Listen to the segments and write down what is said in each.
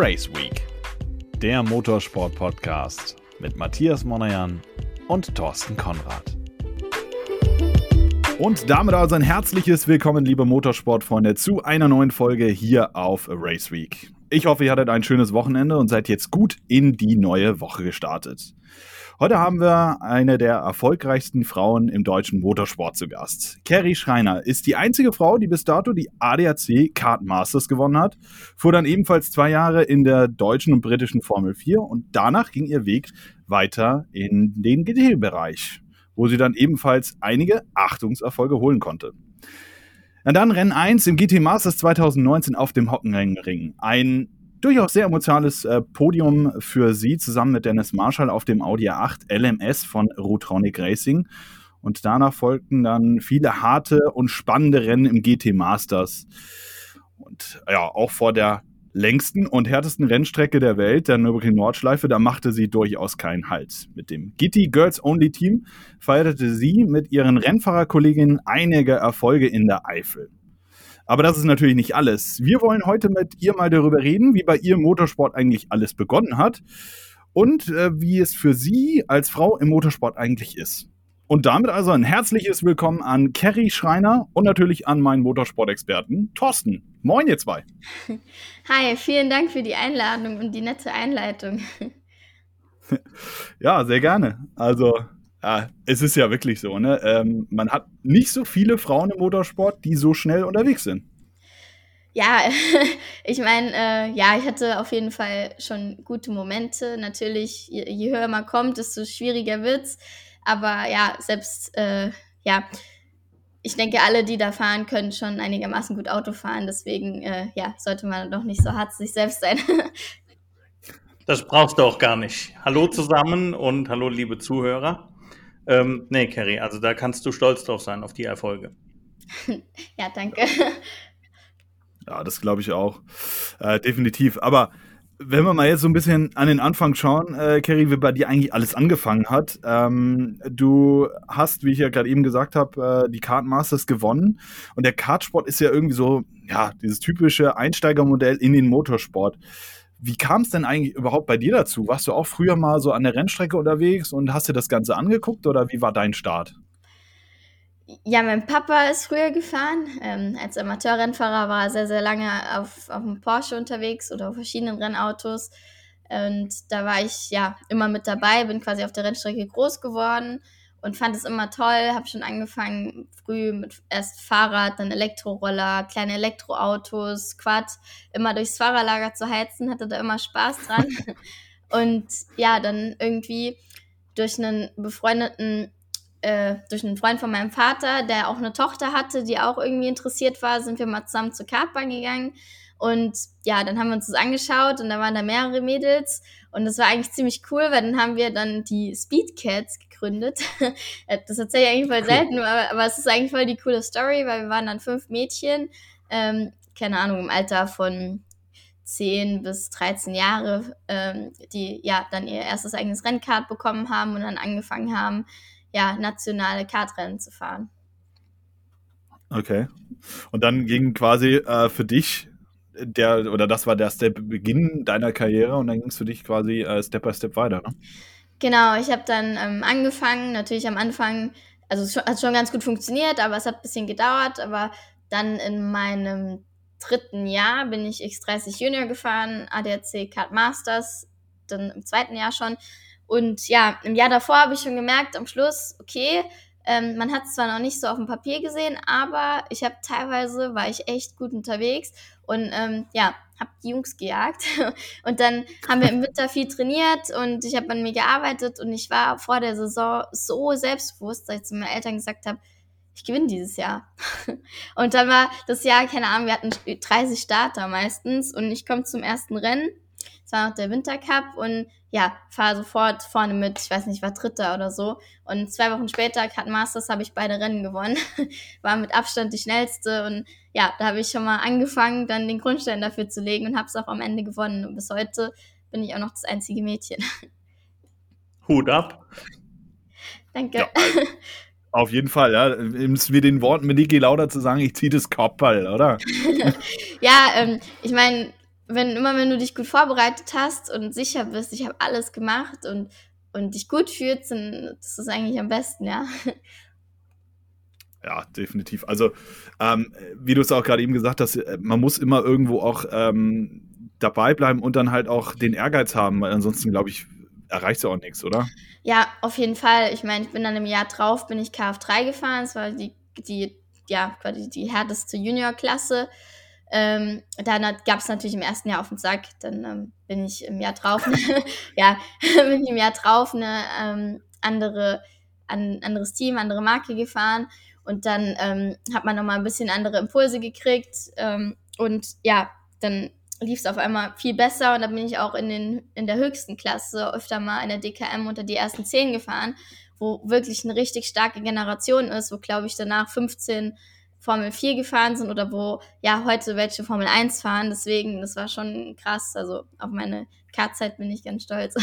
Race Week, der Motorsport-Podcast mit Matthias Monajan und Thorsten Konrad. Und damit also ein herzliches Willkommen, liebe Motorsportfreunde, zu einer neuen Folge hier auf Race Week. Ich hoffe, ihr hattet ein schönes Wochenende und seid jetzt gut in die neue Woche gestartet. Heute haben wir eine der erfolgreichsten Frauen im deutschen Motorsport zu Gast. Carrie Schreiner ist die einzige Frau, die bis dato die ADAC Kart Masters gewonnen hat, fuhr dann ebenfalls zwei Jahre in der deutschen und britischen Formel 4 und danach ging ihr Weg weiter in den GT-Bereich, wo sie dann ebenfalls einige Achtungserfolge holen konnte. Und dann Rennen 1 im GT Masters 2019 auf dem Hockenring. Ein durchaus sehr emotionales äh, Podium für sie zusammen mit Dennis Marshall auf dem Audi A8 LMS von Rotronic Racing. Und danach folgten dann viele harte und spannende Rennen im GT Masters. Und ja, auch vor der längsten und härtesten Rennstrecke der Welt, der Nürburgring Nordschleife, da machte sie durchaus keinen Halt. Mit dem GT Girls Only Team feierte sie mit ihren Rennfahrerkolleginnen einige Erfolge in der Eifel. Aber das ist natürlich nicht alles. Wir wollen heute mit ihr mal darüber reden, wie bei ihr Motorsport eigentlich alles begonnen hat und äh, wie es für sie als Frau im Motorsport eigentlich ist. Und damit also ein herzliches Willkommen an Kerry Schreiner und natürlich an meinen Motorsport-Experten Thorsten. Moin, ihr zwei. Hi, vielen Dank für die Einladung und die nette Einleitung. ja, sehr gerne. Also, ja, es ist ja wirklich so, ne? Ähm, man hat nicht so viele Frauen im Motorsport, die so schnell unterwegs sind. Ja, ich meine, äh, ja, ich hatte auf jeden Fall schon gute Momente. Natürlich, je, je höher man kommt, desto schwieriger wird's. Aber ja, selbst, äh, ja, ich denke, alle, die da fahren, können schon einigermaßen gut Auto fahren. Deswegen, äh, ja, sollte man doch nicht so hart zu sich selbst sein. das brauchst du auch gar nicht. Hallo zusammen und hallo, liebe Zuhörer. Ähm, nee, Kerry, also da kannst du stolz drauf sein, auf die Erfolge. ja, danke. Ja, das glaube ich auch. Äh, definitiv. Aber wenn wir mal jetzt so ein bisschen an den Anfang schauen, äh, Kerry, wie bei dir eigentlich alles angefangen hat. Ähm, du hast, wie ich ja gerade eben gesagt habe, äh, die Kart Masters gewonnen. Und der Kartsport ist ja irgendwie so, ja, dieses typische Einsteigermodell in den Motorsport. Wie kam es denn eigentlich überhaupt bei dir dazu? Warst du auch früher mal so an der Rennstrecke unterwegs und hast dir das Ganze angeguckt oder wie war dein Start? Ja, mein Papa ist früher gefahren. Ähm, als Amateurrennfahrer war er sehr, sehr lange auf, auf dem Porsche unterwegs oder auf verschiedenen Rennautos. Und da war ich ja immer mit dabei, bin quasi auf der Rennstrecke groß geworden und fand es immer toll. Habe schon angefangen früh mit erst Fahrrad, dann Elektroroller, kleine Elektroautos, Quad, immer durchs Fahrerlager zu heizen, hatte da immer Spaß dran. und ja, dann irgendwie durch einen befreundeten, äh, durch einen Freund von meinem Vater, der auch eine Tochter hatte, die auch irgendwie interessiert war, sind wir mal zusammen zur Kartbahn gegangen. Und ja, dann haben wir uns das angeschaut und da waren da mehrere Mädels und das war eigentlich ziemlich cool, weil dann haben wir dann die Speed Cats gegründet. das erzähle ich eigentlich voll cool. selten, aber, aber, es ist eigentlich voll die coole Story, weil wir waren dann fünf Mädchen, ähm, keine Ahnung, im Alter von 10 bis 13 Jahre, ähm, die ja dann ihr erstes eigenes Rennkart bekommen haben und dann angefangen haben, ja, nationale Kartrennen zu fahren. Okay. Und dann ging quasi äh, für dich der, oder das war der Step Beginn deiner Karriere und dann ging es für dich quasi äh, Step by Step weiter, ne? Genau, ich habe dann ähm, angefangen, natürlich am Anfang, also es hat schon ganz gut funktioniert, aber es hat ein bisschen gedauert, aber dann in meinem dritten Jahr bin ich X30 Junior gefahren, ADAC Kart Masters, dann im zweiten Jahr schon. Und ja, im Jahr davor habe ich schon gemerkt, am Schluss, okay, ähm, man hat es zwar noch nicht so auf dem Papier gesehen, aber ich habe teilweise, war ich echt gut unterwegs und ähm, ja, habe die Jungs gejagt. Und dann haben wir im Winter viel trainiert und ich habe an mir gearbeitet und ich war vor der Saison so selbstbewusst, dass ich zu meinen Eltern gesagt habe, ich gewinne dieses Jahr. Und dann war das Jahr, keine Ahnung, wir hatten 30 Starter meistens und ich komme zum ersten Rennen. Es war noch der Wintercup und ja, fahre sofort vorne mit, ich weiß nicht, war Dritter oder so. Und zwei Wochen später, Cut Masters, habe ich beide Rennen gewonnen. war mit Abstand die schnellste und ja, da habe ich schon mal angefangen, dann den Grundstein dafür zu legen und habe es auch am Ende gewonnen. Und bis heute bin ich auch noch das einzige Mädchen. Hut ab. Danke. Ja, also, auf jeden Fall, ja. Mit den Worten mit Niki Lauda zu sagen, ich ziehe das Kopfball, oder? ja, ähm, ich meine, wenn immer wenn du dich gut vorbereitet hast und sicher bist, ich habe alles gemacht und, und dich gut fühlst, dann das ist eigentlich am besten, ja. Ja, definitiv. Also, ähm, wie du es auch gerade eben gesagt hast, äh, man muss immer irgendwo auch ähm, dabei bleiben und dann halt auch den Ehrgeiz haben, weil ansonsten, glaube ich, erreicht es ja auch nichts, oder? Ja, auf jeden Fall. Ich meine, ich bin dann im Jahr drauf, bin ich KF3 gefahren. Das war die, die ja, quasi die härteste Juniorklasse. Ähm, dann gab es natürlich im ersten Jahr auf den Sack. Dann ähm, bin ich im Jahr drauf, ja, bin ich im Jahr drauf eine ähm, andere, ein anderes Team, andere Marke gefahren. Und dann ähm, hat man nochmal ein bisschen andere Impulse gekriegt. Ähm, und ja, dann lief es auf einmal viel besser und dann bin ich auch in, den, in der höchsten Klasse öfter mal in der DKM unter die ersten zehn gefahren, wo wirklich eine richtig starke Generation ist, wo glaube ich danach 15 Formel 4 gefahren sind oder wo ja heute welche Formel 1 fahren. Deswegen, das war schon krass. Also auf meine Kartzeit bin ich ganz stolz.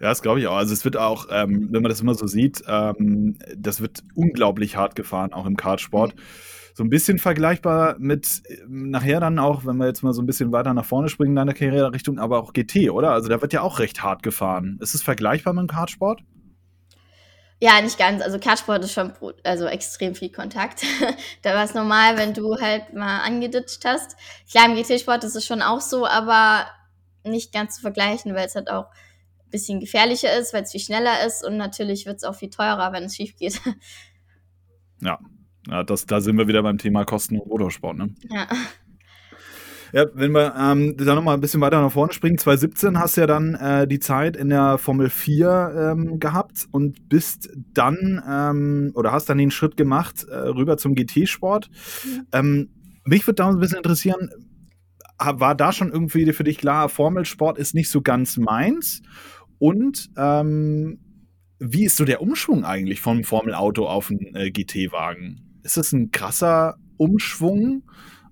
Ja, das glaube ich auch. Also es wird auch, ähm, wenn man das immer so sieht, ähm, das wird unglaublich hart gefahren, auch im Kartsport. Mhm so ein bisschen vergleichbar mit nachher dann auch, wenn wir jetzt mal so ein bisschen weiter nach vorne springen in deiner Karriererichtung, aber auch GT, oder? Also da wird ja auch recht hart gefahren. Ist es vergleichbar mit dem Kartsport? Ja, nicht ganz. Also Kartsport ist schon also extrem viel Kontakt. da war es normal, wenn du halt mal angeditscht hast. Klar, im GT-Sport ist es schon auch so, aber nicht ganz zu vergleichen, weil es halt auch ein bisschen gefährlicher ist, weil es viel schneller ist und natürlich wird es auch viel teurer, wenn es schief geht. Ja, ja, das, da sind wir wieder beim Thema Kosten und Motorsport. Ne? Ja. Ja, wenn wir ähm, da nochmal ein bisschen weiter nach vorne springen, 2017 hast du ja dann äh, die Zeit in der Formel 4 ähm, gehabt und bist dann ähm, oder hast dann den Schritt gemacht äh, rüber zum GT-Sport. Mhm. Mich würde da ein bisschen interessieren, war da schon irgendwie für dich klar, Formelsport ist nicht so ganz meins? Und ähm, wie ist so der Umschwung eigentlich vom Formelauto auf einen äh, GT-Wagen? Ist es ein krasser Umschwung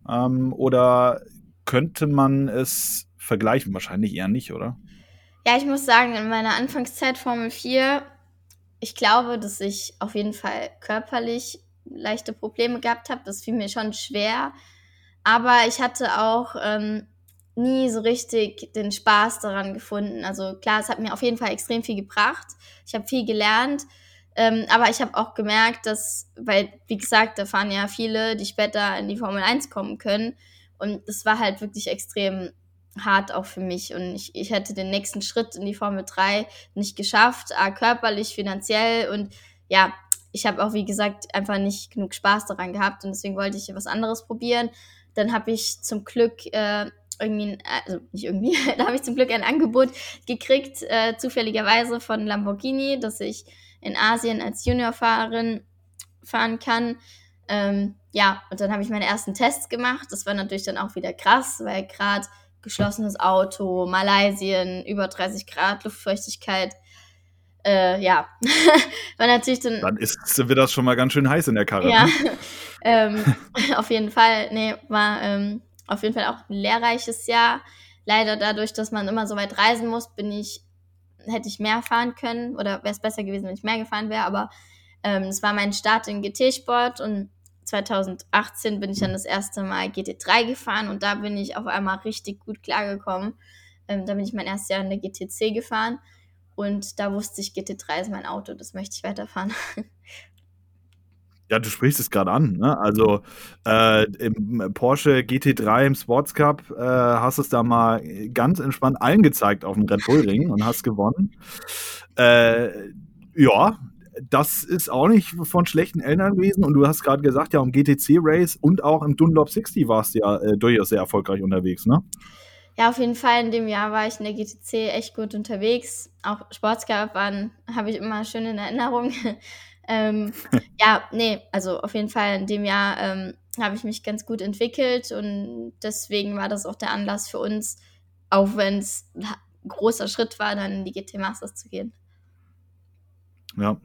ähm, oder könnte man es vergleichen? Wahrscheinlich eher nicht, oder? Ja, ich muss sagen, in meiner Anfangszeit Formel 4, ich glaube, dass ich auf jeden Fall körperlich leichte Probleme gehabt habe. Das fiel mir schon schwer. Aber ich hatte auch ähm, nie so richtig den Spaß daran gefunden. Also klar, es hat mir auf jeden Fall extrem viel gebracht. Ich habe viel gelernt. Ähm, aber ich habe auch gemerkt, dass, weil, wie gesagt, da fahren ja viele, die später in die Formel 1 kommen können. Und es war halt wirklich extrem hart auch für mich. Und ich, ich hätte den nächsten Schritt in die Formel 3 nicht geschafft, a, körperlich, finanziell. Und ja, ich habe auch, wie gesagt, einfach nicht genug Spaß daran gehabt. Und deswegen wollte ich was anderes probieren. Dann habe ich zum Glück äh, irgendwie, also nicht irgendwie, da habe ich zum Glück ein Angebot gekriegt, äh, zufälligerweise von Lamborghini, dass ich in Asien als Juniorfahrerin fahren kann. Ähm, ja, und dann habe ich meine ersten Tests gemacht. Das war natürlich dann auch wieder krass, weil gerade geschlossenes Auto, Malaysien, über 30 Grad, Luftfeuchtigkeit. Äh, ja, war natürlich dann. Dann ist wird das schon mal ganz schön heiß in der Karre. Ja, ne? ähm, auf jeden Fall. Nee, war ähm, auf jeden Fall auch ein lehrreiches Jahr. Leider dadurch, dass man immer so weit reisen muss, bin ich hätte ich mehr fahren können oder wäre es besser gewesen, wenn ich mehr gefahren wäre. Aber ähm, es war mein Start in GT-Sport und 2018 bin ich dann das erste Mal GT3 gefahren und da bin ich auf einmal richtig gut klargekommen. Ähm, da bin ich mein erstes Jahr in der GTC gefahren und da wusste ich, GT3 ist mein Auto, das möchte ich weiterfahren. Ja, du sprichst es gerade an. Ne? Also äh, im Porsche GT3 im Sports Cup äh, hast es da mal ganz entspannt allen gezeigt auf dem Red Bull Ring und hast gewonnen. Äh, ja, das ist auch nicht von schlechten Eltern gewesen. Und du hast gerade gesagt, ja, im GTC Race und auch im Dunlop 60 warst du ja äh, durchaus sehr erfolgreich unterwegs, ne? Ja, auf jeden Fall. In dem Jahr war ich in der GTC echt gut unterwegs. Auch Sports Cup waren, habe ich immer schön in Erinnerung. Ähm, ja, nee, also auf jeden Fall in dem Jahr ähm, habe ich mich ganz gut entwickelt und deswegen war das auch der Anlass für uns, auch wenn es ein großer Schritt war, dann in die GT Masters zu gehen. Ja.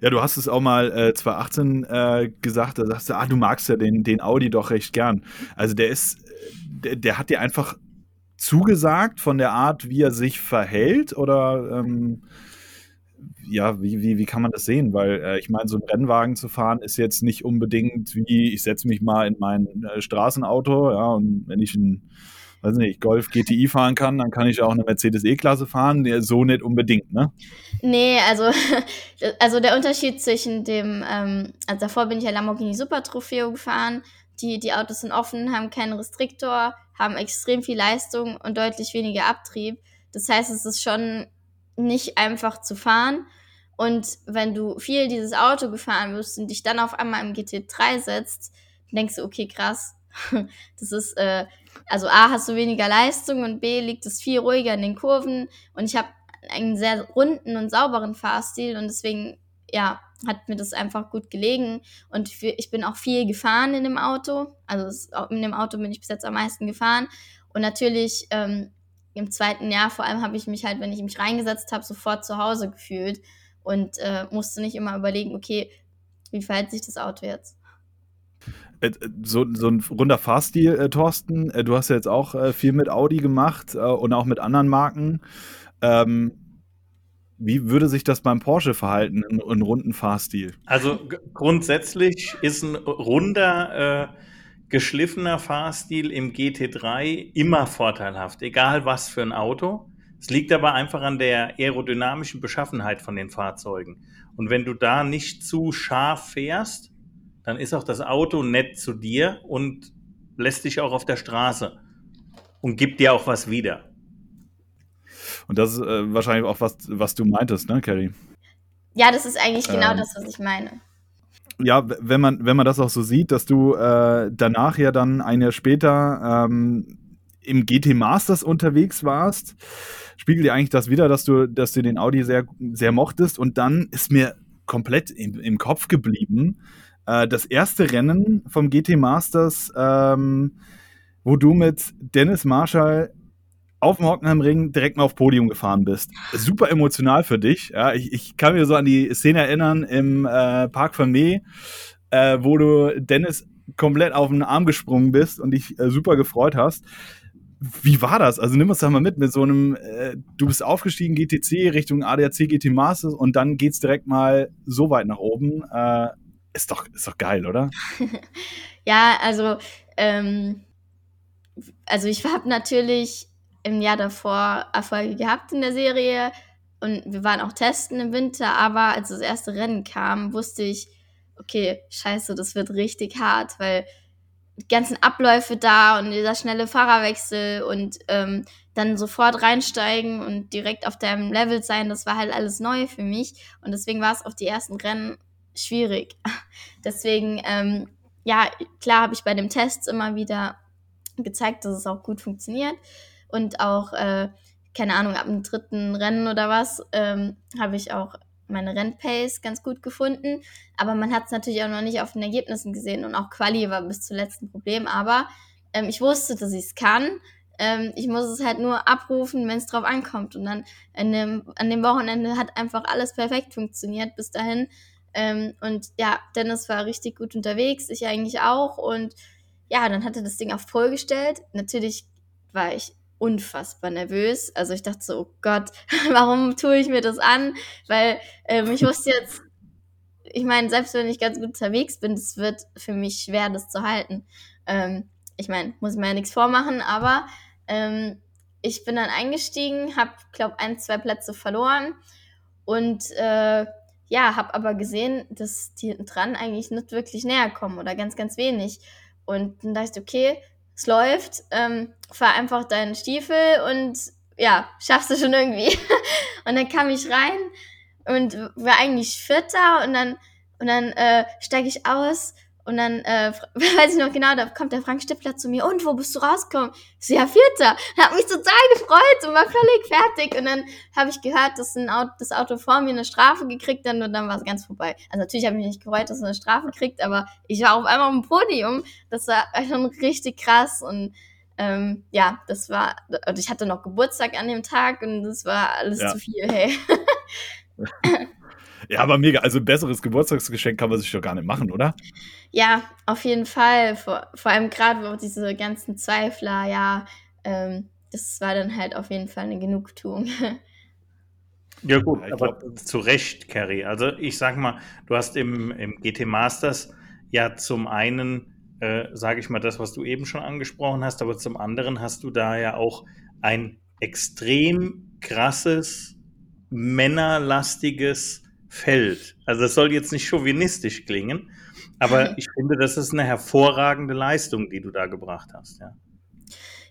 Ja, du hast es auch mal äh, 2018 äh, gesagt, da sagst du, ah, du magst ja den, den Audi doch recht gern. Also der ist, der, der hat dir einfach zugesagt von der Art, wie er sich verhält oder ähm, ja, wie, wie, wie kann man das sehen? Weil äh, ich meine, so ein Rennwagen zu fahren ist jetzt nicht unbedingt wie, ich setze mich mal in mein äh, Straßenauto, ja, und wenn ich ein, weiß nicht, Golf GTI fahren kann, dann kann ich auch eine Mercedes E-Klasse fahren, so nicht unbedingt, ne? Nee, also, also der Unterschied zwischen dem, ähm, also davor bin ich ja Lamborghini Super Trofeo gefahren, die, die Autos sind offen, haben keinen Restriktor, haben extrem viel Leistung und deutlich weniger Abtrieb. Das heißt, es ist schon nicht einfach zu fahren. Und wenn du viel dieses Auto gefahren wirst und dich dann auf einmal im GT3 setzt, denkst du, okay, krass, das ist, äh, also A, hast du weniger Leistung und B, liegt es viel ruhiger in den Kurven. Und ich habe einen sehr runden und sauberen Fahrstil und deswegen, ja, hat mir das einfach gut gelegen. Und ich bin auch viel gefahren in dem Auto. Also in dem Auto bin ich bis jetzt am meisten gefahren. Und natürlich ähm, im zweiten Jahr vor allem habe ich mich halt, wenn ich mich reingesetzt habe, sofort zu Hause gefühlt und äh, musste nicht immer überlegen, okay, wie verhält sich das Auto jetzt? Äh, so, so ein runder Fahrstil, äh, Thorsten. Äh, du hast ja jetzt auch äh, viel mit Audi gemacht äh, und auch mit anderen Marken. Ähm, wie würde sich das beim Porsche verhalten in, in runden Fahrstil? Also grundsätzlich ist ein runder geschliffener Fahrstil im GT3 immer vorteilhaft, egal was für ein Auto. Es liegt aber einfach an der aerodynamischen Beschaffenheit von den Fahrzeugen. Und wenn du da nicht zu scharf fährst, dann ist auch das Auto nett zu dir und lässt dich auch auf der Straße und gibt dir auch was wieder. Und das ist äh, wahrscheinlich auch was, was du meintest, ne, Carrie? Ja, das ist eigentlich genau ähm, das, was ich meine ja, wenn man, wenn man das auch so sieht, dass du äh, danach ja dann ein Jahr später ähm, im GT Masters unterwegs warst, spiegelt dir eigentlich das wieder, dass du, dass du den Audi sehr, sehr mochtest. Und dann ist mir komplett im, im Kopf geblieben, äh, das erste Rennen vom GT Masters, ähm, wo du mit Dennis Marshall auf dem Hockenheimring direkt mal auf Podium gefahren bist. Super emotional für dich. Ja, ich, ich kann mir so an die Szene erinnern im äh, Park Mee, äh, wo du Dennis komplett auf den Arm gesprungen bist und dich äh, super gefreut hast. Wie war das? Also nimm uns da mal mit, mit so einem, äh, du bist aufgestiegen GTC Richtung ADAC GT Masters und dann geht's direkt mal so weit nach oben. Äh, ist doch, ist doch geil, oder? ja, also, ähm, also ich habe natürlich im Jahr davor Erfolge gehabt in der Serie und wir waren auch testen im Winter, aber als das erste Rennen kam, wusste ich, okay, scheiße, das wird richtig hart, weil die ganzen Abläufe da und dieser schnelle Fahrerwechsel und ähm, dann sofort reinsteigen und direkt auf deinem Level sein, das war halt alles neu für mich und deswegen war es auf die ersten Rennen schwierig. deswegen, ähm, ja, klar habe ich bei dem Test immer wieder gezeigt, dass es auch gut funktioniert und auch, äh, keine Ahnung, ab dem dritten Rennen oder was, ähm, habe ich auch meine Rennpace ganz gut gefunden. Aber man hat es natürlich auch noch nicht auf den Ergebnissen gesehen und auch Quali war bis zuletzt ein Problem. Aber ähm, ich wusste, dass ich es kann. Ähm, ich muss es halt nur abrufen, wenn es drauf ankommt. Und dann dem, an dem Wochenende hat einfach alles perfekt funktioniert bis dahin. Ähm, und ja, Dennis war richtig gut unterwegs, ich eigentlich auch. Und ja, dann hatte das Ding auf Pole gestellt. Natürlich war ich unfassbar nervös. Also ich dachte so, oh Gott, warum tue ich mir das an? Weil ähm, ich wusste jetzt, ich meine, selbst wenn ich ganz gut unterwegs bin, es wird für mich schwer, das zu halten. Ähm, ich meine, muss ich mir ja nichts vormachen, aber ähm, ich bin dann eingestiegen, habe, glaube ein, zwei Plätze verloren und äh, ja, habe aber gesehen, dass die hinten dran eigentlich nicht wirklich näher kommen oder ganz, ganz wenig. Und dann dachte ich, okay, es läuft, ähm, fahr einfach deinen Stiefel und ja, schaffst du schon irgendwie. und dann kam ich rein und war eigentlich Vierter und dann, und dann äh, steige ich aus und dann, äh, weiß ich noch genau, da kommt der Frank Stippler zu mir, und wo bist du rausgekommen? Ich so, ja, Vierter. Hat mich total gefreut und war völlig fertig. Und dann habe ich gehört, dass ein Auto, das Auto vor mir eine Strafe gekriegt hat und dann war es ganz vorbei. Also natürlich habe ich mich nicht gefreut, dass es eine Strafe kriegt, aber ich war auf einmal auf dem Podium. Das war schon richtig krass und ähm, ja, das war, und ich hatte noch Geburtstag an dem Tag und das war alles ja. zu viel, hey. Ja, aber mega. Also ein besseres Geburtstagsgeschenk kann man sich doch gar nicht machen, oder? Ja, auf jeden Fall. Vor, vor allem gerade wo diese ganzen Zweifler, ja, ähm, das war dann halt auf jeden Fall eine Genugtuung. Ja gut, ja, aber glaub, zu Recht, Kerry. Also ich sag mal, du hast im, im GT Masters ja zum einen, äh, sage ich mal, das, was du eben schon angesprochen hast, aber zum anderen hast du da ja auch ein extrem krasses, männerlastiges Feld. Also das soll jetzt nicht chauvinistisch klingen, aber ich finde, das ist eine hervorragende Leistung, die du da gebracht hast, ja.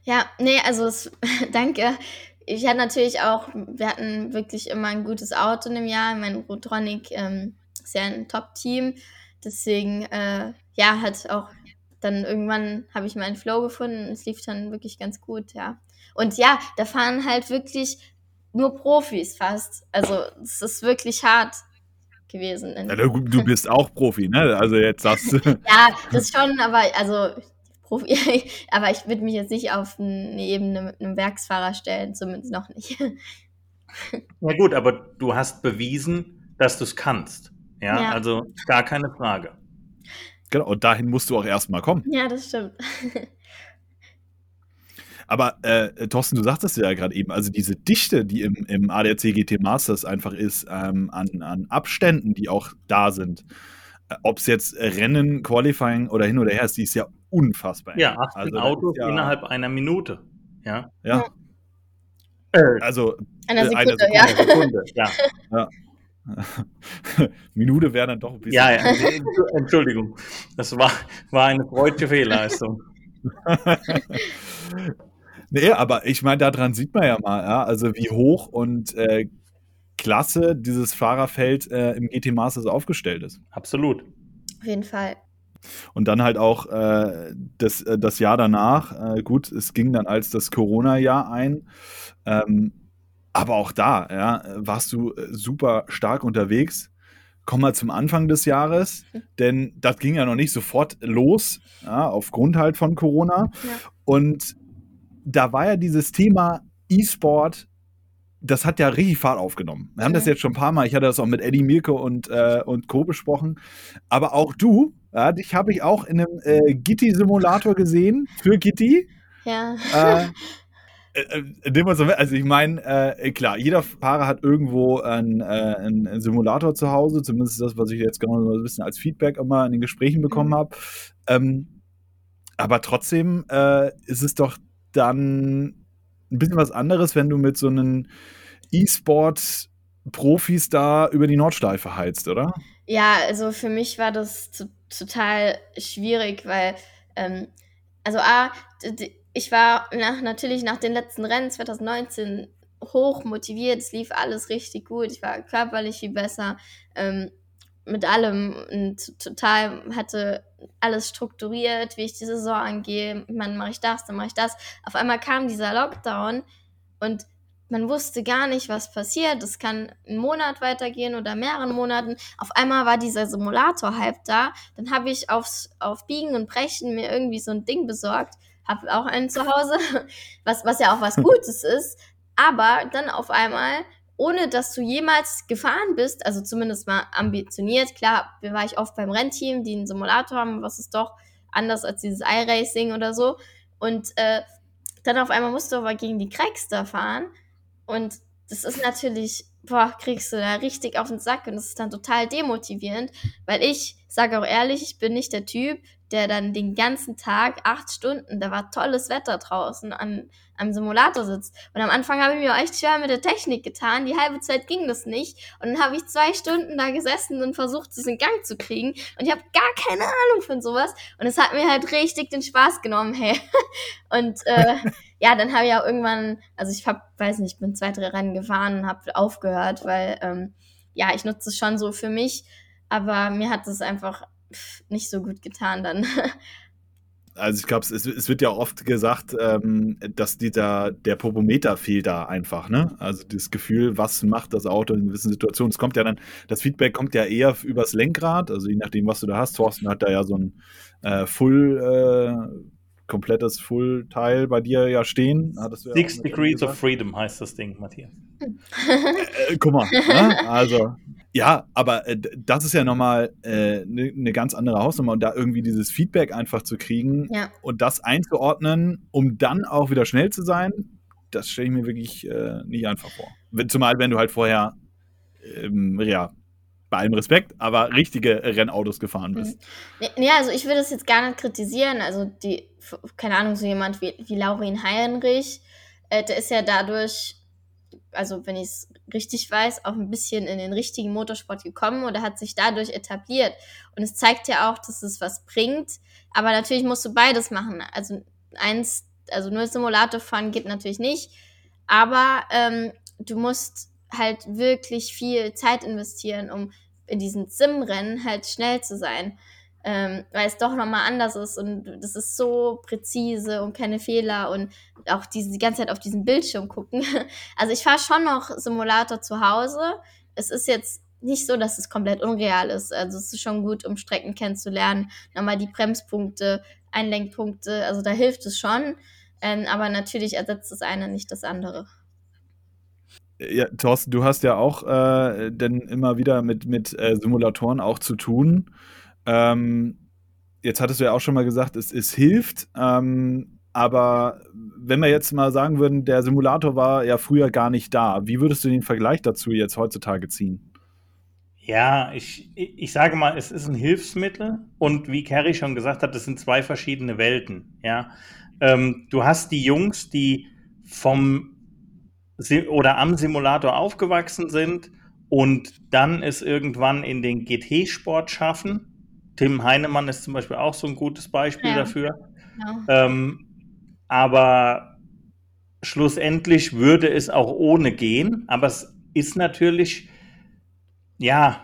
Ja, nee, also es, danke. Ich hatte natürlich auch, wir hatten wirklich immer ein gutes Auto in dem Jahr. Mein Rotronic ähm, ist ja ein Top-Team. Deswegen, äh, ja, hat auch dann irgendwann habe ich meinen Flow gefunden und es lief dann wirklich ganz gut, ja. Und ja, da fahren halt wirklich nur Profis fast. Also es ist wirklich hart gewesen. Ja, du, du, bist auch Profi, ne? Also jetzt sagst du. ja, das schon, aber also Profi, aber ich würde mich jetzt nicht auf eine Ebene mit einem Werksfahrer stellen, zumindest noch nicht. Ja gut, aber du hast bewiesen, dass du es kannst. Ja? ja, also gar keine Frage. Genau, und dahin musst du auch erstmal kommen. Ja, das stimmt. Aber äh, Thorsten, du sagtest ja gerade eben, also diese Dichte, die im, im ADAC GT Masters einfach ist, ähm, an, an Abständen, die auch da sind, äh, ob es jetzt Rennen, Qualifying oder hin oder her ist, die ist ja unfassbar. Ja, 18 also, Autos ja, innerhalb einer Minute. Ja. Ja. Äh, also einer Sekunde, eine Sekunde, ja. Sekunde, ja. ja. Minute wäre dann doch ein bisschen. Ja, ja, Entschuldigung. Das war, war eine freudige Fehlleistung. Nee, aber ich meine, daran sieht man ja mal, ja, also wie hoch und äh, klasse dieses Fahrerfeld äh, im GT Masters aufgestellt ist. Absolut. Auf jeden Fall. Und dann halt auch äh, das, äh, das Jahr danach, äh, gut, es ging dann als das Corona-Jahr ein. Ähm, aber auch da, ja, warst du äh, super stark unterwegs. Komm mal zum Anfang des Jahres, denn das ging ja noch nicht sofort los, ja, aufgrund halt von Corona. Ja. Und da war ja dieses Thema E-Sport, das hat ja richtig Fahrt aufgenommen. Wir haben das jetzt schon ein paar Mal, ich hatte das auch mit Eddie Mirke und, äh, und Co. besprochen. Aber auch du, ja, dich habe ich auch in einem äh, Gitti-Simulator gesehen für Gitti. Ja. Äh, äh, also ich meine, äh, klar, jeder Fahrer hat irgendwo einen, äh, einen, Simulator zu Hause, zumindest das, was ich jetzt genau so ein bisschen als Feedback immer in den Gesprächen bekommen mhm. habe. Ähm, aber trotzdem äh, ist es doch dann ein bisschen was anderes, wenn du mit so einem E-Sport-Profis da über die Nordschleife heizt, oder? Ja, also für mich war das total schwierig, weil, ähm, also A, ich war nach, natürlich nach den letzten Rennen 2019 hoch motiviert, es lief alles richtig gut, ich war körperlich viel besser. Ähm, mit allem und total hatte alles strukturiert, wie ich die Saison angehe. Man mache ich das, dann mache ich das. Auf einmal kam dieser Lockdown und man wusste gar nicht, was passiert. Es kann einen Monat weitergehen oder mehreren Monaten. Auf einmal war dieser Simulator-Hype da. Dann habe ich aufs, auf Biegen und Brechen mir irgendwie so ein Ding besorgt. Habe auch einen zu Hause, was, was ja auch was Gutes ist. Aber dann auf einmal ohne dass du jemals gefahren bist, also zumindest mal ambitioniert. Klar, war ich oft beim Rennteam, die einen Simulator haben, was ist doch anders als dieses iRacing oder so. Und äh, dann auf einmal musst du aber gegen die Crackster fahren. Und das ist natürlich, boah, kriegst du da richtig auf den Sack und das ist dann total demotivierend, weil ich sage auch ehrlich, ich bin nicht der Typ, der dann den ganzen Tag, acht Stunden, da war tolles Wetter draußen, an einem Simulator sitzt. Und am Anfang habe ich mir echt schwer mit der Technik getan. Die halbe Zeit ging das nicht. Und dann habe ich zwei Stunden da gesessen und versucht, es in Gang zu kriegen. Und ich habe gar keine Ahnung von sowas. Und es hat mir halt richtig den Spaß genommen, hey. Und äh, ja, dann habe ich auch irgendwann, also ich hab, weiß nicht, bin zwei, drei Rennen gefahren und habe aufgehört, weil ähm, ja, ich nutze es schon so für mich. Aber mir hat es einfach nicht so gut getan dann. Also ich glaube, es, es, wird ja oft gesagt, ähm, dass dieser, der Popometer fehlt da einfach, ne? Also das Gefühl, was macht das Auto in gewissen Situationen. Es kommt ja dann, das Feedback kommt ja eher übers Lenkrad, also je nachdem, was du da hast. Thorsten hat da ja so ein äh, Full, äh, komplettes Full-Teil bei dir ja stehen. Six ja Degrees of Freedom heißt das Ding, Matthias. äh, äh guck mal, ne? also ja, aber äh, das ist ja nochmal eine äh, ne, ne ganz andere Hausnummer und da irgendwie dieses Feedback einfach zu kriegen ja. und das einzuordnen, um dann auch wieder schnell zu sein, das stelle ich mir wirklich äh, nicht einfach vor. Zumal, wenn du halt vorher, ähm, ja, bei allem Respekt, aber richtige Rennautos gefahren bist. Mhm. Ja, also ich würde es jetzt gar nicht kritisieren. Also die, keine Ahnung, so jemand wie, wie Laurin Heinrich, äh, der ist ja dadurch, also wenn ich es richtig weiß, auch ein bisschen in den richtigen Motorsport gekommen oder hat sich dadurch etabliert. Und es zeigt ja auch, dass es was bringt. Aber natürlich musst du beides machen. Also eins, also nur Simulator fahren geht natürlich nicht. Aber ähm, du musst halt wirklich viel Zeit investieren, um in diesen Sim-Rennen halt schnell zu sein. Ähm, weil es doch nochmal anders ist und das ist so präzise und keine Fehler und auch diese, die ganze Zeit auf diesen Bildschirm gucken. Also ich fahre schon noch Simulator zu Hause. Es ist jetzt nicht so, dass es komplett unreal ist. Also es ist schon gut, um Strecken kennenzulernen. Nochmal die Bremspunkte, Einlenkpunkte, also da hilft es schon. Ähm, aber natürlich ersetzt das eine nicht das andere. Ja, Thorsten, du hast ja auch äh, denn immer wieder mit, mit äh, Simulatoren auch zu tun. Ähm, jetzt hattest du ja auch schon mal gesagt, es, es hilft. Ähm, aber wenn wir jetzt mal sagen würden, der Simulator war ja früher gar nicht da, wie würdest du den Vergleich dazu jetzt heutzutage ziehen? Ja, ich, ich sage mal, es ist ein Hilfsmittel und wie Kerry schon gesagt hat, das sind zwei verschiedene Welten. Ja, ähm, du hast die Jungs, die vom oder am Simulator aufgewachsen sind und dann es irgendwann in den GT-Sport schaffen. Tim Heinemann ist zum Beispiel auch so ein gutes Beispiel ja. dafür. Ja. Ähm, aber schlussendlich würde es auch ohne gehen. Aber es ist natürlich, ja,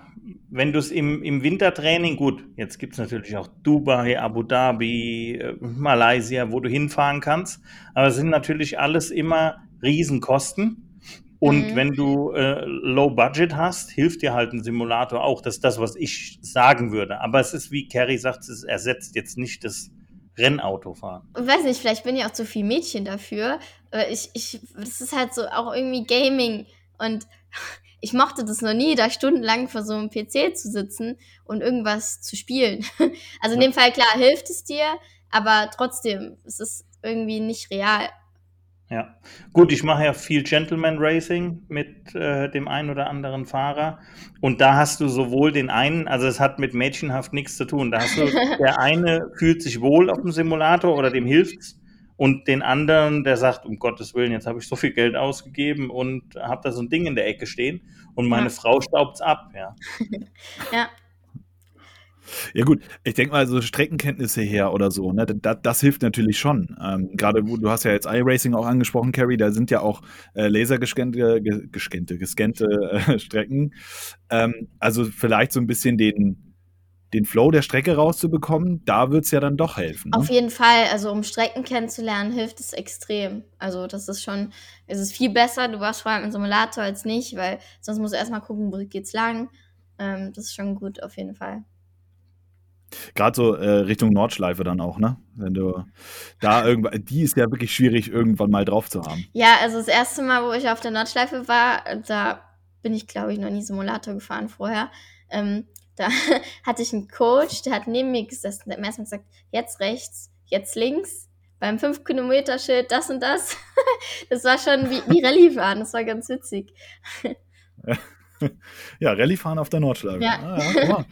wenn du es im, im Wintertraining, gut, jetzt gibt es natürlich auch Dubai, Abu Dhabi, äh, Malaysia, wo du hinfahren kannst. Aber es sind natürlich alles immer Riesenkosten. Und mhm. wenn du äh, Low Budget hast, hilft dir halt ein Simulator auch. Das ist das, was ich sagen würde. Aber es ist, wie Carrie sagt, es ersetzt jetzt nicht das Rennautofahren. Ich weiß nicht, vielleicht bin ich auch zu viel Mädchen dafür. Ich, ich, das ist halt so auch irgendwie Gaming. Und ich mochte das noch nie, da stundenlang vor so einem PC zu sitzen und irgendwas zu spielen. Also in dem Fall, klar, hilft es dir, aber trotzdem, es ist irgendwie nicht real. Ja, gut, ich mache ja viel Gentleman Racing mit äh, dem einen oder anderen Fahrer. Und da hast du sowohl den einen, also es hat mit Mädchenhaft nichts zu tun, da hast du, der eine fühlt sich wohl auf dem Simulator oder dem hilft's. Und den anderen, der sagt, um Gottes Willen, jetzt habe ich so viel Geld ausgegeben und habe da so ein Ding in der Ecke stehen. Und meine ja. Frau staubt's ab, ja. ja, ja gut, ich denke mal, so Streckenkenntnisse her oder so, ne, das, das hilft natürlich schon. Ähm, Gerade du hast ja jetzt iRacing auch angesprochen, Carrie, da sind ja auch äh, lasergescannte, gescannte, gescannte äh, Strecken. Ähm, also vielleicht so ein bisschen den, den Flow der Strecke rauszubekommen, da wird es ja dann doch helfen. Ne? Auf jeden Fall, also um Strecken kennenzulernen, hilft es extrem. Also das ist schon, es ist viel besser, du warst vorher im Simulator als nicht, weil sonst musst du erstmal gucken, wo geht's lang. Ähm, das ist schon gut, auf jeden Fall. Gerade so äh, Richtung Nordschleife dann auch, ne? Wenn du da irgendwann, die ist ja wirklich schwierig, irgendwann mal drauf zu haben. Ja, also das erste Mal, wo ich auf der Nordschleife war, da bin ich, glaube ich, noch nie Simulator gefahren vorher. Ähm, da hatte ich einen Coach, der hat neben mir gesessen, der hat mir erstmal gesagt, jetzt rechts, jetzt links, beim 5-Kilometer-Schild das und das. das war schon wie, wie Rallye fahren, das war ganz witzig. ja, Rallye fahren auf der Nordschleife. Ja. Ah, ja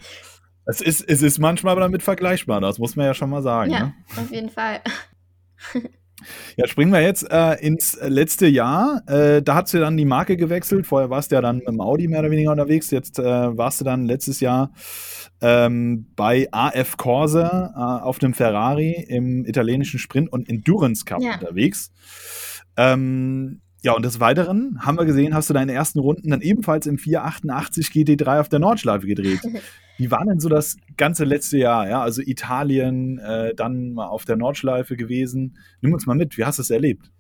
es ist, es ist manchmal damit vergleichbar, das muss man ja schon mal sagen. Ja, ne? auf jeden Fall. Ja, springen wir jetzt äh, ins letzte Jahr. Äh, da hat sie dann die Marke gewechselt. Vorher warst du ja dann im Audi mehr oder weniger unterwegs. Jetzt äh, warst du dann letztes Jahr ähm, bei AF Corse äh, auf dem Ferrari im italienischen Sprint- und Endurance Cup ja. unterwegs. Ähm, ja, und des Weiteren haben wir gesehen, hast du deine ersten Runden dann ebenfalls im 488 GT3 auf der Nordschleife gedreht. Wie war denn so das ganze letzte Jahr? Ja, also Italien, äh, dann mal auf der Nordschleife gewesen. Nimm uns mal mit, wie hast du es erlebt?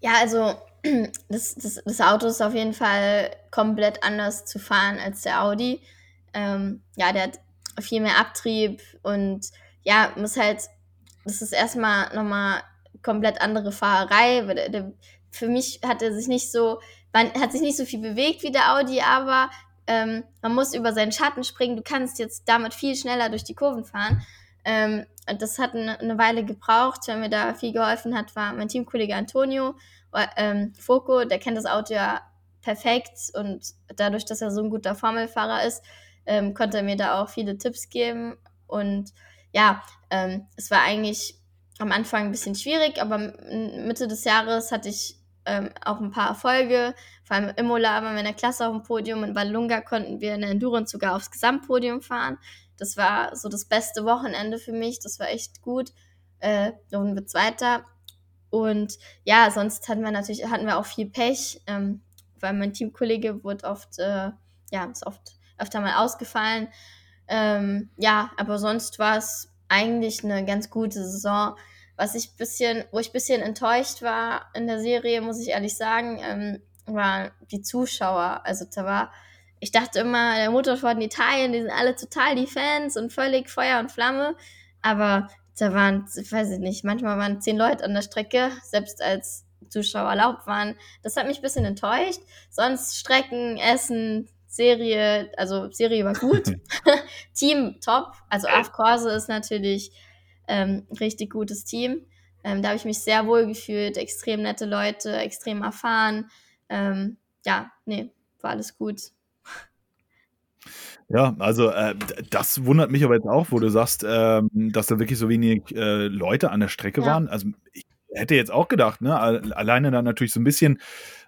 Ja, also das, das, das, Auto ist auf jeden Fall komplett anders zu fahren als der Audi. Ähm, ja, der hat viel mehr Abtrieb und ja, muss halt, das ist erstmal nochmal komplett andere Fahrerei. Der, der, für mich hat er sich nicht so, man hat sich nicht so viel bewegt wie der Audi, aber ähm, man muss über seinen Schatten springen. Du kannst jetzt damit viel schneller durch die Kurven fahren. Ähm, das hat eine, eine, Weile gebraucht. Wer mir da viel geholfen hat, war mein Teamkollege Antonio ähm, Foco. Der kennt das Auto ja perfekt und dadurch, dass er so ein guter Formelfahrer ist, ähm, konnte er mir da auch viele Tipps geben. Und ja, ähm, es war eigentlich am Anfang ein bisschen schwierig, aber Mitte des Jahres hatte ich ähm, auch ein paar Erfolge. Vor allem Imola waren wir in der Klasse auf dem Podium. In Vallunga konnten wir in der Endurance sogar aufs Gesamtpodium fahren. Das war so das beste Wochenende für mich. Das war echt gut. Äh, da wurden wir Zweiter. Und ja, sonst hatten wir natürlich hatten wir auch viel Pech, ähm, weil mein Teamkollege wurde oft, äh, ja, ist oft öfter mal ausgefallen. Ähm, ja, aber sonst war es eigentlich eine ganz gute Saison. Was ich bisschen, wo ich ein bisschen enttäuscht war in der Serie, muss ich ehrlich sagen, ähm, waren die Zuschauer. Also da war, ich dachte immer, der Motorsport in Italien, die sind alle total die Fans und völlig Feuer und Flamme. Aber da waren, weiß ich nicht, manchmal waren zehn Leute an der Strecke, selbst als Zuschauer erlaubt waren. Das hat mich ein bisschen enttäuscht. Sonst Strecken, Essen, Serie, also Serie war gut. Team top. Also Af Corse ist natürlich ähm, richtig gutes Team. Ähm, da habe ich mich sehr wohl gefühlt, extrem nette Leute, extrem erfahren. Ähm, ja, nee, war alles gut. Ja, also äh, das wundert mich aber jetzt auch, wo du sagst, ähm, dass da wirklich so wenig äh, Leute an der Strecke ja. waren. Also ich hätte jetzt auch gedacht, ne, alleine dann natürlich so ein bisschen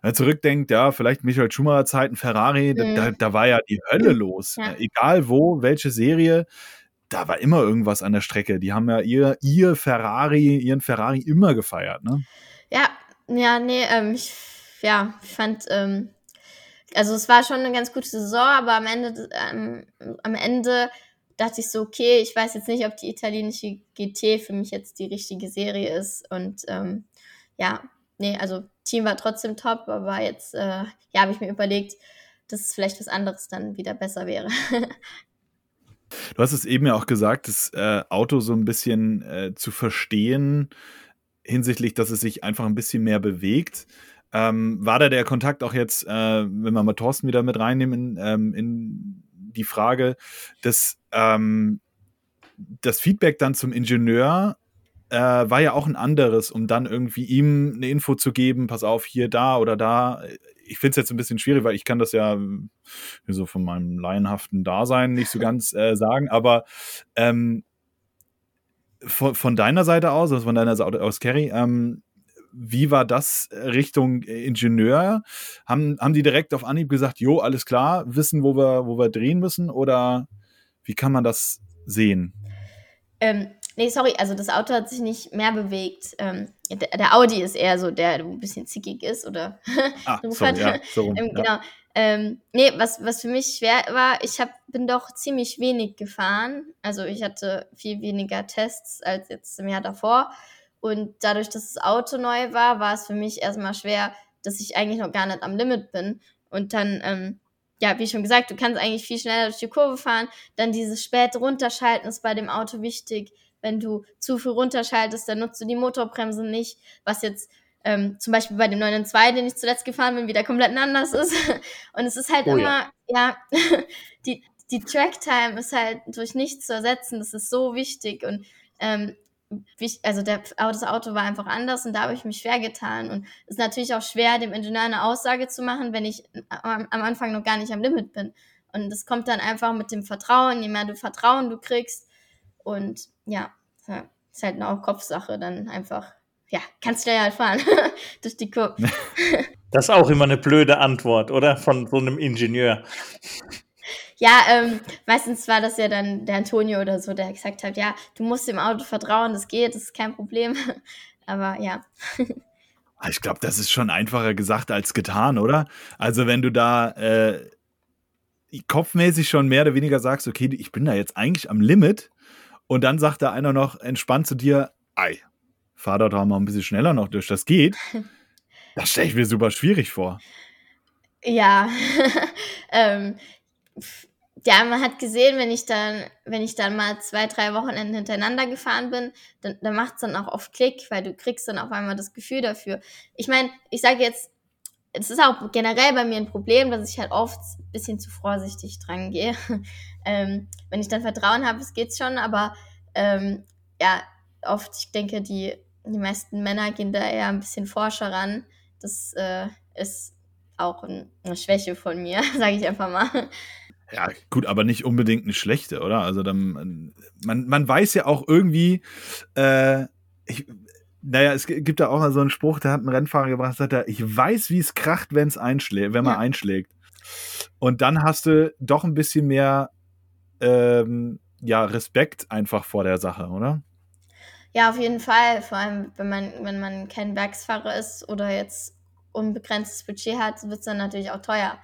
äh, zurückdenkt, ja, vielleicht Michael Schumacher Zeiten, Ferrari, mhm. da, da, war ja die Hölle los. Ja. Äh, egal wo, welche Serie, da war immer irgendwas an der Strecke. Die haben ja ihr, ihr Ferrari, ihren Ferrari immer gefeiert, ne? Ja, ja, nee, ähm, ich, ja, ich fand, ähm, also es war schon eine ganz gute Saison, aber am Ende, ähm, am Ende dachte ich so, okay, ich weiß jetzt nicht, ob die italienische GT für mich jetzt die richtige Serie ist. Und ähm, ja, nee, also Team war trotzdem top, aber jetzt, äh, ja, habe ich mir überlegt, dass vielleicht was anderes dann wieder besser wäre. du hast es eben ja auch gesagt, das äh, Auto so ein bisschen äh, zu verstehen hinsichtlich, dass es sich einfach ein bisschen mehr bewegt. Ähm, war da der Kontakt auch jetzt, äh, wenn wir mal Thorsten wieder mit reinnehmen, ähm, in die Frage, dass ähm, das Feedback dann zum Ingenieur äh, war ja auch ein anderes, um dann irgendwie ihm eine Info zu geben, pass auf, hier, da oder da. Ich finde es jetzt ein bisschen schwierig, weil ich kann das ja so von meinem laienhaften Dasein nicht so ganz äh, sagen, aber ähm, von, von, deiner Seite aus, also von deiner Seite aus, Kerry, ähm, wie war das Richtung Ingenieur? Haben, haben die direkt auf Anhieb gesagt, jo, alles klar, wissen, wo wir, wo wir drehen müssen? Oder wie kann man das sehen? Ähm, nee, sorry, also das Auto hat sich nicht mehr bewegt. Ähm, der, der, Audi ist eher so, der ein bisschen zickig ist, oder? Ah, sorry, ja, so, ähm, ja. Genau. Ähm, nee, was, was für mich schwer war, ich hab, bin doch ziemlich wenig gefahren. Also ich hatte viel weniger Tests als jetzt im Jahr davor. Und dadurch, dass das Auto neu war, war es für mich erstmal schwer, dass ich eigentlich noch gar nicht am Limit bin. Und dann, ähm, ja, wie schon gesagt, du kannst eigentlich viel schneller durch die Kurve fahren. Dann dieses späte Runterschalten ist bei dem Auto wichtig. Wenn du zu viel runterschaltest, dann nutzt du die Motorbremse nicht, was jetzt ähm, zum Beispiel bei dem 992, den ich zuletzt gefahren bin, wieder komplett anders ist. Und es ist halt oh, immer, ja, ja die, die Tracktime ist halt durch nichts zu ersetzen. Das ist so wichtig. Und ähm, also der, das Auto war einfach anders und da habe ich mich schwer getan. Und es ist natürlich auch schwer, dem Ingenieur eine Aussage zu machen, wenn ich am, am Anfang noch gar nicht am Limit bin. Und das kommt dann einfach mit dem Vertrauen, je mehr du Vertrauen du kriegst. Und ja, ist halt auch Kopfsache, dann einfach, ja, kannst du ja halt fahren durch die Kurve. Das ist auch immer eine blöde Antwort, oder? Von so einem Ingenieur. Ja, ähm, meistens war das ja dann der Antonio oder so, der gesagt hat, ja, du musst dem Auto vertrauen, das geht, das ist kein Problem. Aber ja. Ah, ich glaube, das ist schon einfacher gesagt als getan, oder? Also wenn du da äh, kopfmäßig schon mehr oder weniger sagst, okay, ich bin da jetzt eigentlich am Limit und dann sagt da einer noch entspannt zu dir, ei, fahr da doch mal ein bisschen schneller noch durch, das geht. Das stelle ich mir super schwierig vor. Ja, ähm, ja, man hat gesehen, wenn ich dann, wenn ich dann mal zwei, drei Wochenenden hintereinander gefahren bin, dann, dann macht es dann auch oft Klick, weil du kriegst dann auf einmal das Gefühl dafür. Ich meine, ich sage jetzt, es ist auch generell bei mir ein Problem, dass ich halt oft ein bisschen zu vorsichtig dran gehe. ähm, wenn ich dann Vertrauen habe, es geht schon, aber ähm, ja, oft, ich denke, die, die meisten Männer gehen da eher ein bisschen forscher ran. Das äh, ist auch ein, eine Schwäche von mir, sage ich einfach mal. Ja, gut, aber nicht unbedingt eine schlechte, oder? Also dann, man, man weiß ja auch irgendwie, äh, ich, naja, es gibt da auch mal so einen Spruch, da hat ein Rennfahrer gebracht, sagt er, ich weiß, wie es kracht, wenn es einschlägt, wenn man ja. einschlägt. Und dann hast du doch ein bisschen mehr ähm, ja, Respekt einfach vor der Sache, oder? Ja, auf jeden Fall. Vor allem, wenn man, wenn man kein Werksfahrer ist oder jetzt unbegrenztes Budget hat, wird es dann natürlich auch teuer,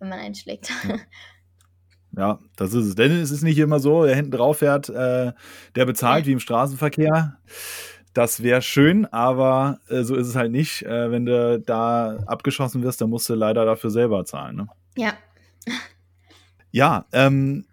wenn man einschlägt. Ja, das ist es. Denn es ist nicht immer so, der hinten drauf fährt, äh, der bezahlt ja. wie im Straßenverkehr. Das wäre schön, aber äh, so ist es halt nicht. Äh, wenn du da abgeschossen wirst, dann musst du leider dafür selber zahlen. Ne? Ja. Ja, ähm,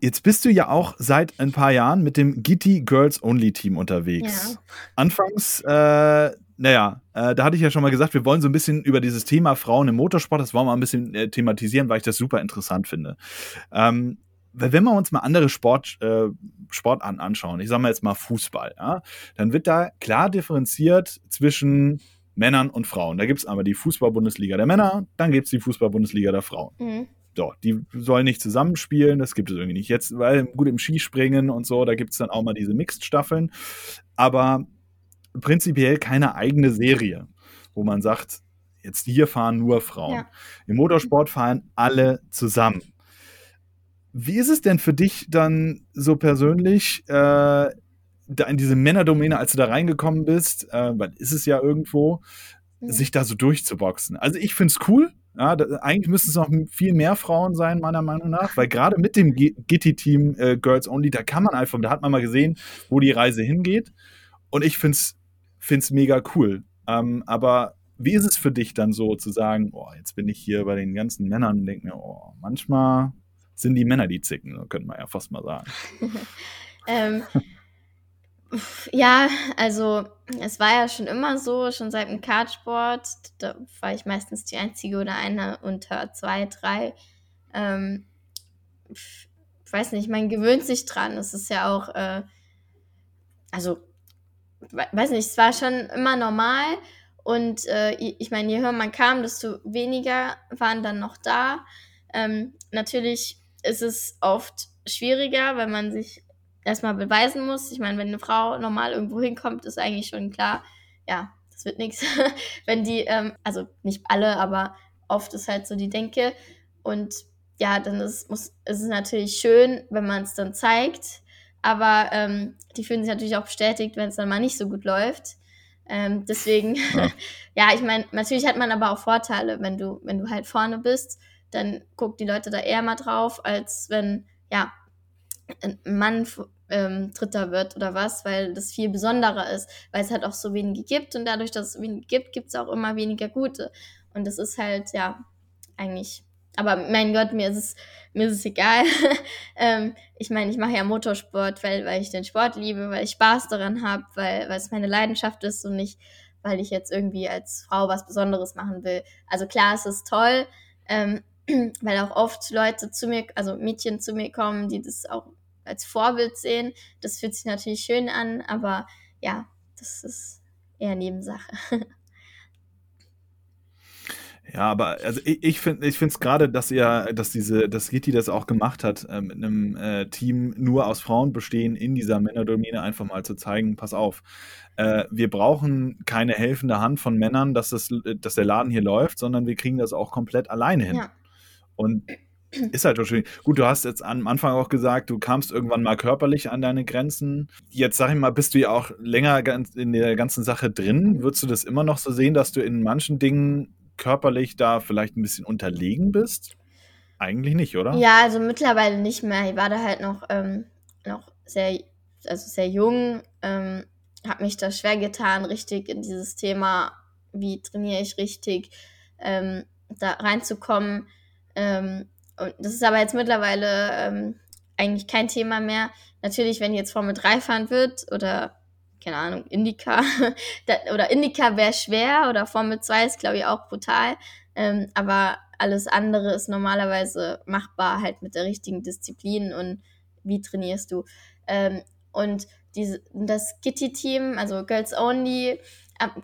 Jetzt bist du ja auch seit ein paar Jahren mit dem Gitti Girls Only Team unterwegs. Ja. Anfangs, äh, naja, äh, da hatte ich ja schon mal gesagt, wir wollen so ein bisschen über dieses Thema Frauen im Motorsport, das wollen wir ein bisschen äh, thematisieren, weil ich das super interessant finde. Ähm, wenn wir uns mal andere Sport, äh, Sportarten anschauen, ich sage mal jetzt mal Fußball, ja, dann wird da klar differenziert zwischen Männern und Frauen. Da gibt es einmal die Fußball-Bundesliga der Männer, dann gibt es die Fußball-Bundesliga der Frauen. Mhm. So, die sollen nicht zusammenspielen, das gibt es irgendwie nicht. Jetzt, weil gut im Skispringen und so, da gibt es dann auch mal diese Mixed-Staffeln, aber prinzipiell keine eigene Serie, wo man sagt, jetzt hier fahren nur Frauen. Ja. Im Motorsport fahren alle zusammen. Wie ist es denn für dich dann so persönlich, äh, da in diese Männerdomäne, als du da reingekommen bist, äh, weil ist es ja irgendwo, mhm. sich da so durchzuboxen? Also ich finde es cool, ja, da, eigentlich müssten es noch viel mehr Frauen sein, meiner Meinung nach, weil gerade mit dem Gitti-Team äh, Girls Only, da kann man einfach, da hat man mal gesehen, wo die Reise hingeht. Und ich finde es mega cool. Ähm, aber wie ist es für dich dann so zu sagen, oh, jetzt bin ich hier bei den ganzen Männern und denke mir, oh, manchmal sind die Männer die Zicken, könnte man ja fast mal sagen. ähm, ja, also es war ja schon immer so, schon seit dem Kartsport, da war ich meistens die einzige oder eine unter zwei, drei. Ähm, ich weiß nicht, man gewöhnt sich dran. Es ist ja auch, äh, also, weiß nicht, es war schon immer normal. Und äh, ich meine, je höher man kam, desto weniger waren dann noch da. Ähm, natürlich ist es oft schwieriger, wenn man sich erstmal beweisen muss. Ich meine, wenn eine Frau normal irgendwo hinkommt, ist eigentlich schon klar, ja, das wird nichts. wenn die, ähm, also nicht alle, aber oft ist halt so die Denke. Und ja, dann ist, muss, ist es natürlich schön, wenn man es dann zeigt. Aber ähm, die fühlen sich natürlich auch bestätigt, wenn es dann mal nicht so gut läuft. Ähm, deswegen, ja, ja ich meine, natürlich hat man aber auch Vorteile, wenn du, wenn du halt vorne bist, dann gucken die Leute da eher mal drauf, als wenn, ja, ein Mann ähm, Dritter wird oder was, weil das viel besonderer ist, weil es halt auch so wenige gibt und dadurch, dass es wenige gibt, gibt es auch immer weniger gute. Und das ist halt, ja, eigentlich. Aber mein Gott, mir ist es, mir ist es egal. ähm, ich meine, ich mache ja Motorsport, weil, weil ich den Sport liebe, weil ich Spaß daran habe, weil, weil es meine Leidenschaft ist und nicht, weil ich jetzt irgendwie als Frau was Besonderes machen will. Also klar, es ist toll, ähm, weil auch oft Leute zu mir, also Mädchen zu mir kommen, die das auch als Vorbild sehen. Das fühlt sich natürlich schön an, aber ja, das ist eher Nebensache. Ja, aber also ich, ich finde ich finde es gerade, dass ihr, dass diese, dass Gitti das auch gemacht hat, äh, mit einem äh, Team nur aus Frauen bestehen, in dieser Männerdomäne einfach mal zu zeigen, pass auf, äh, wir brauchen keine helfende Hand von Männern, dass, das, dass der Laden hier läuft, sondern wir kriegen das auch komplett alleine hin. Ja. Und ist halt schon schön. Gut, du hast jetzt am Anfang auch gesagt, du kamst irgendwann mal körperlich an deine Grenzen. Jetzt sag ich mal, bist du ja auch länger in der ganzen Sache drin. Würdest du das immer noch so sehen, dass du in manchen Dingen körperlich da vielleicht ein bisschen unterlegen bist? Eigentlich nicht, oder? Ja, also mittlerweile nicht mehr. Ich war da halt noch, ähm, noch sehr, also sehr jung, ähm, habe mich da schwer getan, richtig in dieses Thema, wie trainiere ich richtig, ähm, da reinzukommen. Ähm, und das ist aber jetzt mittlerweile ähm, eigentlich kein Thema mehr. Natürlich, wenn jetzt Formel 3 fahren wird oder, keine Ahnung, Indica oder Indica wäre schwer oder Formel 2 ist, glaube ich, auch brutal. Ähm, aber alles andere ist normalerweise machbar, halt mit der richtigen Disziplin und wie trainierst du. Ähm, Und diese, das Kitty-Team, also Girls Only,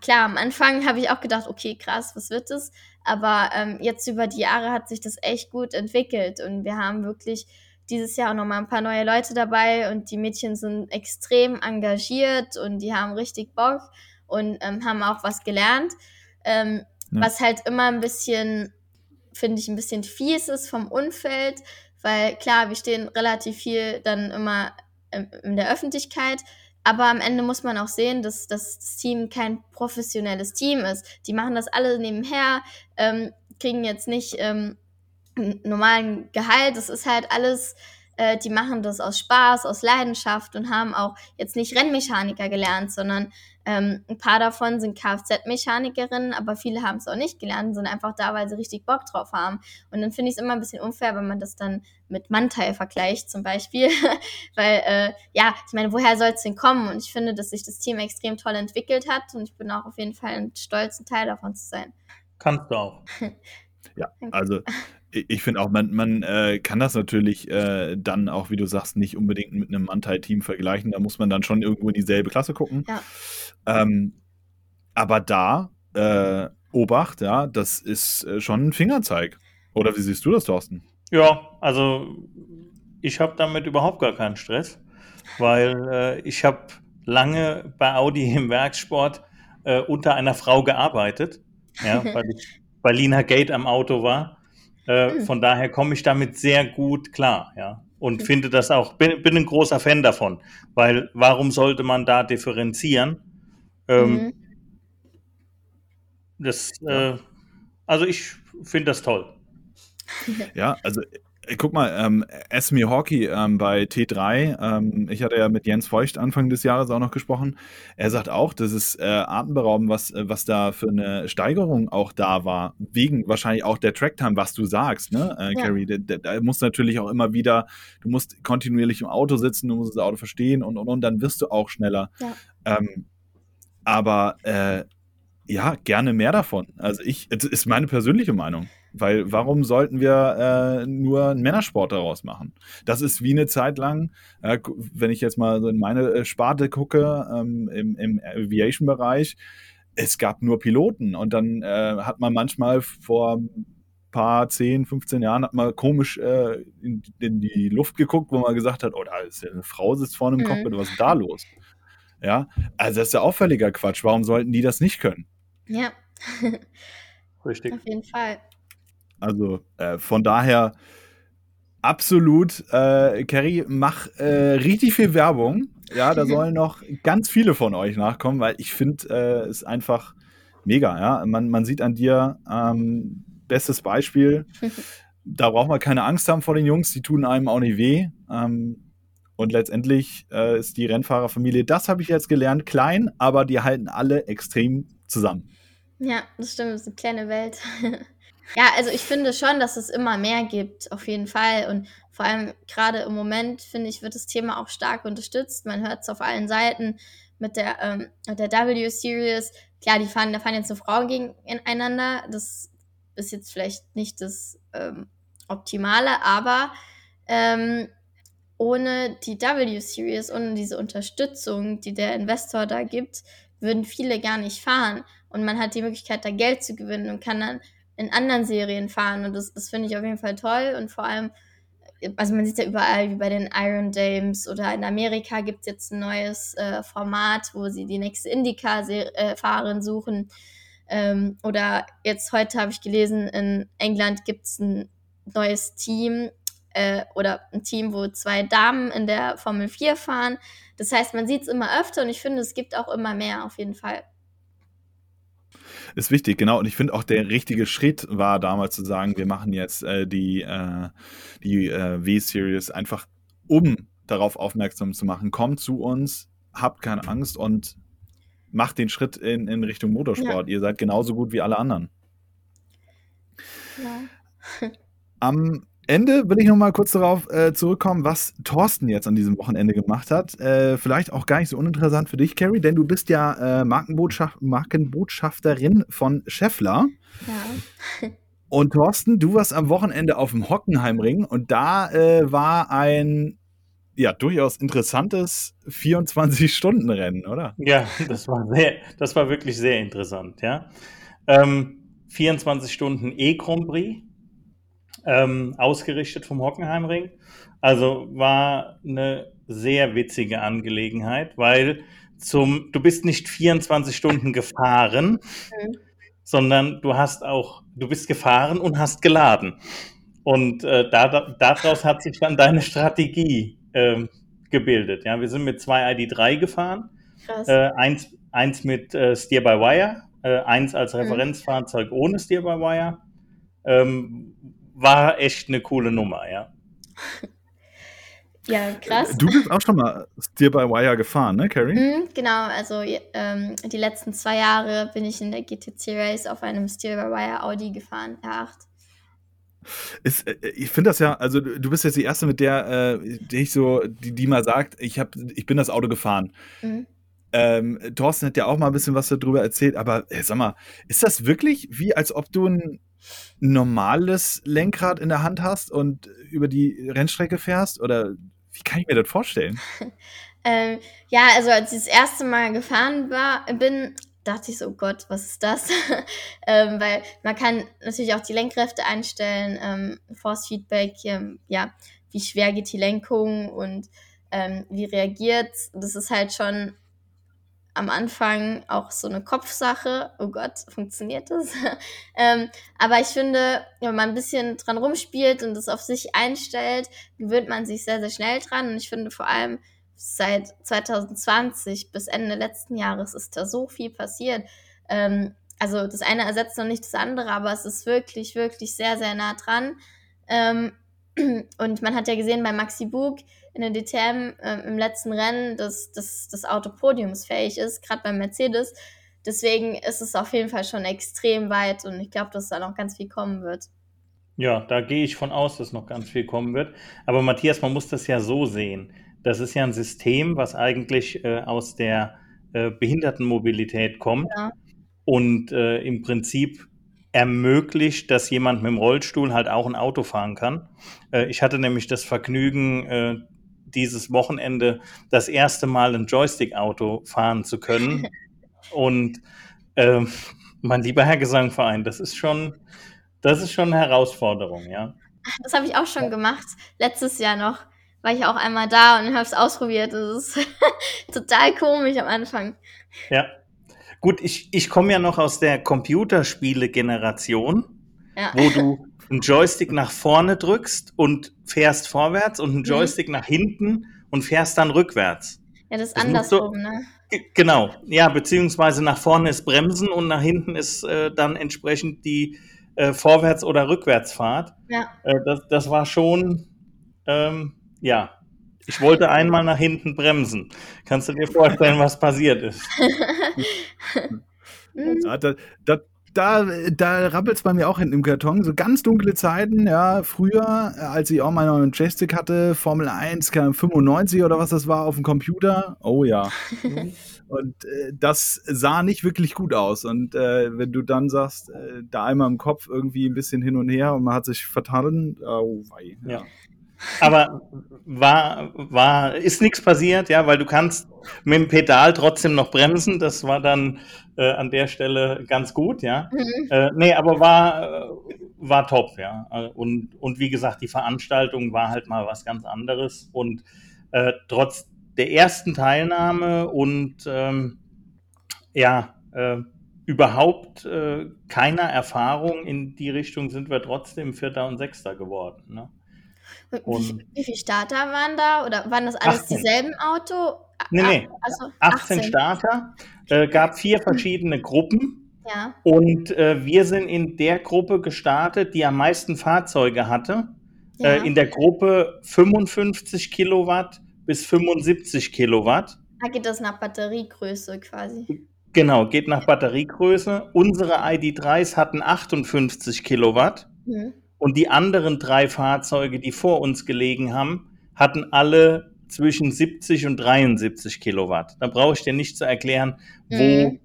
klar, am Anfang habe ich auch gedacht, okay, krass, was wird das? Aber ähm, jetzt über die Jahre hat sich das echt gut entwickelt und wir haben wirklich dieses Jahr auch nochmal ein paar neue Leute dabei und die Mädchen sind extrem engagiert und die haben richtig Bock und ähm, haben auch was gelernt. Ähm, ja. Was halt immer ein bisschen, finde ich, ein bisschen fies ist vom Umfeld, weil klar, wir stehen relativ viel dann immer in der Öffentlichkeit, aber am Ende muss man auch sehen, dass, dass das Team kein professionelles Team ist. Die machen das alle nebenher, ähm, kriegen jetzt nicht ähm, einen normalen Gehalt. Das ist halt alles äh, die machen das aus Spaß, aus Leidenschaft und haben auch jetzt nicht Rennmechaniker gelernt, sondern ähm, ein paar davon sind Kfz-Mechanikerinnen, aber viele haben es auch nicht gelernt, sind einfach da, weil sie richtig Bock drauf haben. Und dann finde ich es immer ein bisschen unfair, wenn man das dann mit Mannteil vergleicht zum Beispiel, weil äh, ja, ich meine, woher soll es denn kommen? Und ich finde, dass sich das Team extrem toll entwickelt hat und ich bin auch auf jeden Fall ein stolzer Teil davon zu sein. Kannst du auch. ja, also ich finde auch, man, man äh, kann das natürlich äh, dann auch, wie du sagst, nicht unbedingt mit einem Anteil-Team vergleichen. Da muss man dann schon irgendwo in dieselbe Klasse gucken. Ja. Ähm, aber da, äh, Obacht, ja, das ist äh, schon ein Fingerzeig. Oder wie siehst du das, Thorsten? Ja, also ich habe damit überhaupt gar keinen Stress, weil äh, ich habe lange bei Audi im Werksport äh, unter einer Frau gearbeitet, ja, weil ich bei Lina Gate am Auto war. Äh, mhm. Von daher komme ich damit sehr gut klar, ja. Und mhm. finde das auch, bin, bin ein großer Fan davon, weil warum sollte man da differenzieren? Ähm, mhm. Das, äh, also ich finde das toll. Ja, also guck mal, ähm, Esme Hockey ähm, bei T3, ähm, ich hatte ja mit Jens Feucht Anfang des Jahres auch noch gesprochen. Er sagt auch, das ist äh, atemberaubend, was, äh, was da für eine Steigerung auch da war. Wegen wahrscheinlich auch der Tracktime, was du sagst, ne, äh, ja. Carrie? Da, da, da muss natürlich auch immer wieder, du musst kontinuierlich im Auto sitzen, du musst das Auto verstehen und und und, dann wirst du auch schneller. Ja. Ähm, aber äh, ja, gerne mehr davon. Also ich, das ist meine persönliche Meinung. Weil warum sollten wir äh, nur einen Männersport daraus machen? Das ist wie eine Zeit lang, äh, wenn ich jetzt mal so in meine äh, Sparte gucke, ähm, im, im Aviation-Bereich, es gab nur Piloten und dann äh, hat man manchmal vor ein paar 10, 15 Jahren hat man komisch äh, in, in, die Luft geguckt, wo man gesagt hat, oh, da ist ja eine Frau sitzt vorne im mhm. Cockpit, was ist da los? Ja, also das ist ja auffälliger Quatsch. Warum sollten die das nicht können? Ja. Richtig. Auf jeden Fall. Also äh, von daher absolut, äh, Carrie, mach äh, richtig viel Werbung. Ja, da sollen noch ganz viele von euch nachkommen, weil ich finde äh, es einfach mega. Ja, man, man sieht an dir ähm, bestes Beispiel. da braucht man keine Angst haben vor den Jungs, die tun einem auch nicht weh. Ähm, und letztendlich äh, ist die Rennfahrerfamilie, das habe ich jetzt gelernt, klein, aber die halten alle extrem zusammen. Ja, das stimmt, das ist eine kleine Welt. Ja, also ich finde schon, dass es immer mehr gibt, auf jeden Fall. Und vor allem gerade im Moment, finde ich, wird das Thema auch stark unterstützt. Man hört es auf allen Seiten mit der, ähm, mit der W-Series. Klar, die fahren, da fahren jetzt so Frauen gegeneinander. Das ist jetzt vielleicht nicht das ähm, Optimale, aber ähm, ohne die W-Series, ohne diese Unterstützung, die der Investor da gibt, würden viele gar nicht fahren. Und man hat die Möglichkeit, da Geld zu gewinnen und kann dann in anderen Serien fahren. Und das, das finde ich auf jeden Fall toll. Und vor allem, also man sieht ja überall, wie bei den Iron Dames oder in Amerika gibt es jetzt ein neues äh, Format, wo sie die nächste Indycar-Fahrerin äh, suchen. Ähm, oder jetzt heute habe ich gelesen, in England gibt es ein neues Team äh, oder ein Team, wo zwei Damen in der Formel 4 fahren. Das heißt, man sieht es immer öfter und ich finde, es gibt auch immer mehr auf jeden Fall. Ist wichtig, genau. Und ich finde auch der richtige Schritt war damals zu sagen, wir machen jetzt äh, die, äh, die äh, W-Series einfach, um darauf aufmerksam zu machen. Kommt zu uns, habt keine Angst und macht den Schritt in, in Richtung Motorsport. Ja. Ihr seid genauso gut wie alle anderen. Ja. Am Ende will ich noch mal kurz darauf äh, zurückkommen, was Thorsten jetzt an diesem Wochenende gemacht hat. Äh, vielleicht auch gar nicht so uninteressant für dich, Carrie, denn du bist ja äh, Markenbotschaft Markenbotschafterin von Scheffler. Ja. Und Thorsten, du warst am Wochenende auf dem Hockenheimring und da äh, war ein ja durchaus interessantes 24-Stunden-Rennen, oder? Ja, das war sehr, das war wirklich sehr interessant, ja. Ähm, 24 Stunden E-Grand Prix, ähm, ausgerichtet vom Hockenheimring. Also war eine sehr witzige Angelegenheit, weil zum, du bist nicht 24 Stunden gefahren, mhm. sondern du hast auch, du bist gefahren und hast geladen. Und äh, da, daraus hat sich dann deine Strategie äh, gebildet. Ja, wir sind mit zwei ID3 gefahren, äh, eins, eins mit äh, Steer-by-Wire, äh, eins als mhm. Referenzfahrzeug mhm. ohne Steer-by-Wire. Ähm, war echt eine coole Nummer, ja. Ja, krass. Du bist auch schon mal Steer-by-Wire gefahren, ne, Carrie? Mhm, genau, also ähm, die letzten zwei Jahre bin ich in der GTC Race auf einem Steer-by-Wire Audi gefahren, R8. Ist, äh, ich finde das ja, also du bist jetzt die erste, mit der, äh, die ich so, die, die mal sagt, ich, hab, ich bin das Auto gefahren. Mhm. Ähm, Thorsten hat ja auch mal ein bisschen was darüber erzählt, aber ey, sag mal, ist das wirklich wie, als ob du ein normales Lenkrad in der Hand hast und über die Rennstrecke fährst? Oder wie kann ich mir das vorstellen? ähm, ja, also als ich das erste Mal gefahren war, bin, dachte ich so, oh Gott, was ist das? ähm, weil man kann natürlich auch die Lenkkräfte einstellen, ähm, Force Feedback, ähm, ja, wie schwer geht die Lenkung und ähm, wie reagiert. Das ist halt schon am Anfang auch so eine Kopfsache. Oh Gott, funktioniert das? ähm, aber ich finde, wenn man ein bisschen dran rumspielt und es auf sich einstellt, gewöhnt man sich sehr, sehr schnell dran. Und ich finde vor allem seit 2020 bis Ende letzten Jahres ist da so viel passiert. Ähm, also das eine ersetzt noch nicht das andere, aber es ist wirklich, wirklich sehr, sehr nah dran. Ähm, und man hat ja gesehen bei Maxi Bug in der DTM äh, im letzten Rennen, dass, dass das Auto podiumsfähig ist, gerade beim Mercedes. Deswegen ist es auf jeden Fall schon extrem weit und ich glaube, dass da noch ganz viel kommen wird. Ja, da gehe ich von aus, dass noch ganz viel kommen wird. Aber Matthias, man muss das ja so sehen. Das ist ja ein System, was eigentlich äh, aus der äh, Behindertenmobilität kommt ja. und äh, im Prinzip ermöglicht, dass jemand mit dem Rollstuhl halt auch ein Auto fahren kann. Äh, ich hatte nämlich das Vergnügen, äh, dieses Wochenende das erste Mal ein Joystick-Auto fahren zu können. Und äh, mein lieber Herr Gesangverein, das ist schon, das ist schon eine Herausforderung, ja. Das habe ich auch schon gemacht, letztes Jahr noch. War ich auch einmal da und habe es ausprobiert. Das ist total komisch am Anfang. Ja, Gut, ich, ich komme ja noch aus der Computerspiele-Generation, ja. wo du einen Joystick nach vorne drückst und fährst vorwärts und einen mhm. Joystick mhm. nach hinten und fährst dann rückwärts. Ja, das ist das andersrum, so, ne? Genau, ja, beziehungsweise nach vorne ist Bremsen und nach hinten ist äh, dann entsprechend die äh, Vorwärts- oder Rückwärtsfahrt. Ja. Äh, das, das war schon, ähm, ja, ich wollte einmal nach hinten bremsen. Kannst du dir vorstellen, was passiert ist? ja, da, da, da, da rappelt es bei mir auch hinten im Karton. So ganz dunkle Zeiten, ja, früher, als ich auch mal noch einen Joystick hatte, Formel 1, 95 oder was das war, auf dem Computer. Oh ja. Und äh, das sah nicht wirklich gut aus. Und äh, wenn du dann sagst, äh, da einmal im Kopf irgendwie ein bisschen hin und her und man hat sich vertan, oh wei. Ja. Aber war, war, ist nichts passiert, ja, weil du kannst mit dem Pedal trotzdem noch bremsen. Das war dann äh, an der Stelle ganz gut, ja. Mhm. Äh, nee, aber war, war top, ja. Und, und wie gesagt, die Veranstaltung war halt mal was ganz anderes. Und äh, trotz der ersten Teilnahme und ähm, ja, äh, überhaupt äh, keiner Erfahrung in die Richtung sind wir trotzdem Vierter und Sechster geworden. Ne? Wie, wie viele Starter waren da? Oder waren das alles 18. dieselben Auto? Nee, nee. Also 18. 18 Starter. Äh, gab vier verschiedene Gruppen. Ja. Und äh, wir sind in der Gruppe gestartet, die am meisten Fahrzeuge hatte. Äh, ja. Äh, in der Gruppe 55 Kilowatt bis 75 Kilowatt. Da geht das nach Batteriegröße quasi. Genau, geht nach Batteriegröße. Unsere ID3s hatten 58 Kilowatt. Mhm. Und die anderen drei Fahrzeuge, die vor uns gelegen haben, hatten alle zwischen 70 und 73 Kilowatt. Da brauche ich dir nicht zu erklären, wo mhm.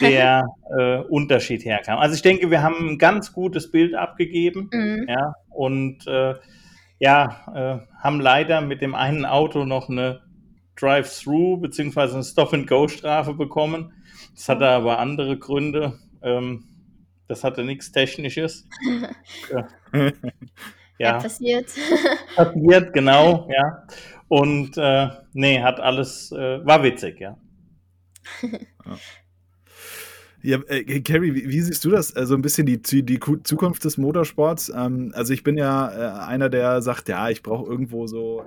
der äh, Unterschied herkam. Also ich denke, wir haben ein ganz gutes Bild abgegeben. Mhm. Ja, und äh, ja, äh, haben leider mit dem einen Auto noch eine Drive-Through bzw. eine Stop-and-Go-Strafe bekommen. Das hatte aber andere Gründe. Ähm, das hatte nichts Technisches. ja. ja, ja, passiert. passiert, genau, ja. Und äh, nee, hat alles, äh, war witzig, ja. Ja, äh, Carrie, wie, wie, siehst du das? Also ein bisschen die, die Zukunft des Motorsports. Ähm, also ich bin ja äh, einer, der sagt, ja, ich brauche irgendwo so